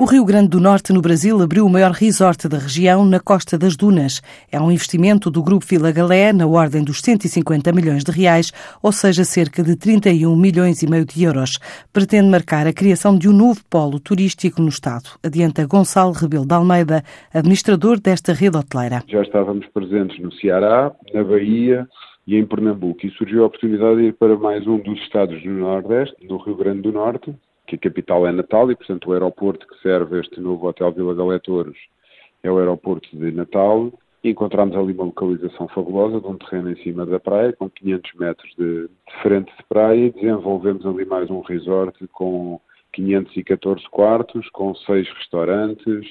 O Rio Grande do Norte, no Brasil, abriu o maior resort da região na Costa das Dunas. É um investimento do Grupo Vila Galé na ordem dos 150 milhões de reais, ou seja, cerca de 31 milhões e meio de euros. Pretende marcar a criação de um novo polo turístico no Estado. Adianta Gonçalo Rebelo de Almeida, administrador desta rede hoteleira. Já estávamos presentes no Ceará, na Bahia, e em Pernambuco. E surgiu a oportunidade de ir para mais um dos estados do Nordeste, no Rio Grande do Norte, que a capital é Natal e, portanto, o aeroporto que serve este novo Hotel Vila Galé Touros é o aeroporto de Natal. Encontramos ali uma localização fabulosa de um terreno em cima da praia, com 500 metros de, de frente de praia, e desenvolvemos ali mais um resort com 514 quartos, com seis restaurantes,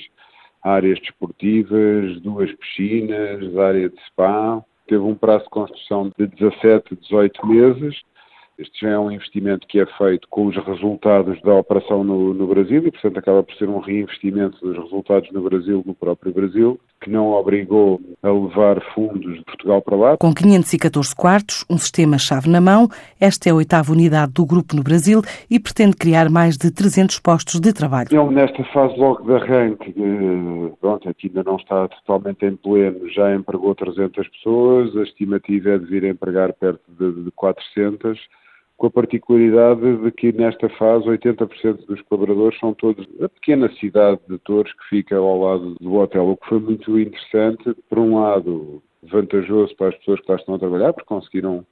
áreas desportivas, duas piscinas, área de spa. Teve um prazo de construção de 17, 18 meses este já é um investimento que é feito com os resultados da operação no, no, Brasil e, portanto, acaba por ser um reinvestimento dos resultados no Brasil, no próprio Brasil, que não obrigou a levar fundos de Portugal para lá. Com 514 quartos, um sistema chave na mão, esta é a oitava unidade do grupo no Brasil e pretende criar mais de 300 postos de trabalho. Ele, nesta fase logo de arranque, pronto, aqui ainda não está totalmente em pleno, já empregou 300 pessoas, a estimativa é de vir a empregar perto de, de 400 com a particularidade de que nesta fase 80% dos colaboradores são todos da pequena cidade de Torres que fica ao lado do hotel, o que foi muito interessante, por um lado vantajoso para as pessoas que lá estão a trabalhar, porque conseguiram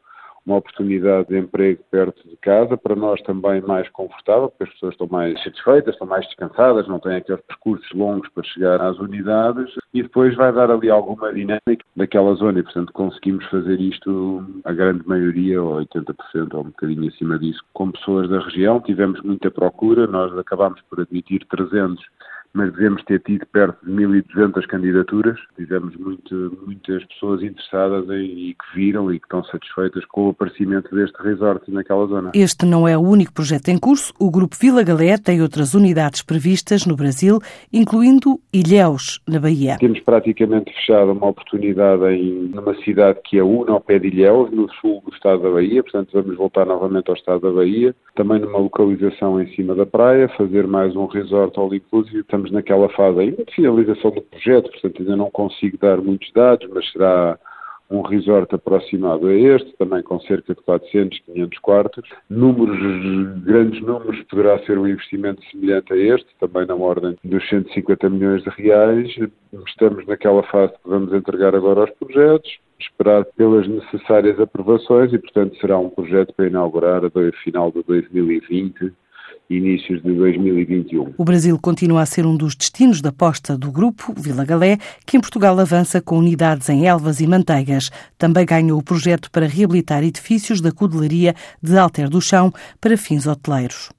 uma oportunidade de emprego perto de casa, para nós também mais confortável, porque as pessoas estão mais satisfeitas, estão mais descansadas, não têm aqueles percursos longos para chegar às unidades e depois vai dar ali alguma dinâmica daquela zona e, portanto, conseguimos fazer isto, a grande maioria, ou 80% ou um bocadinho acima disso, com pessoas da região. Tivemos muita procura, nós acabámos por admitir 300 mas devemos ter tido perto de 1.200 candidaturas. Tivemos muito, muitas pessoas interessadas em, e que viram e que estão satisfeitas com o aparecimento deste resort naquela zona. Este não é o único projeto em curso. O Grupo Vila Galé tem outras unidades previstas no Brasil, incluindo Ilhéus, na Bahia. Temos praticamente fechado uma oportunidade em numa cidade que é una ao pé de Ilhéus, no sul do estado da Bahia, portanto vamos voltar novamente ao estado da Bahia, também numa localização em cima da praia, fazer mais um resort all inclusive. Estamos estamos naquela fase ainda de finalização do projeto, portanto ainda não consigo dar muitos dados, mas será um resort aproximado a este, também com cerca de 400, 500 quartos. Números, grandes números, poderá ser um investimento semelhante a este, também na ordem dos 150 milhões de reais. Estamos naquela fase que vamos entregar agora aos projetos, esperar pelas necessárias aprovações e, portanto, será um projeto para inaugurar a final de 2020 inícios de 2021. O Brasil continua a ser um dos destinos da aposta do grupo Vila Galé, que em Portugal avança com unidades em Elvas e Manteigas. Também ganhou o projeto para reabilitar edifícios da cudelaria de Alter do Chão para fins hoteleiros.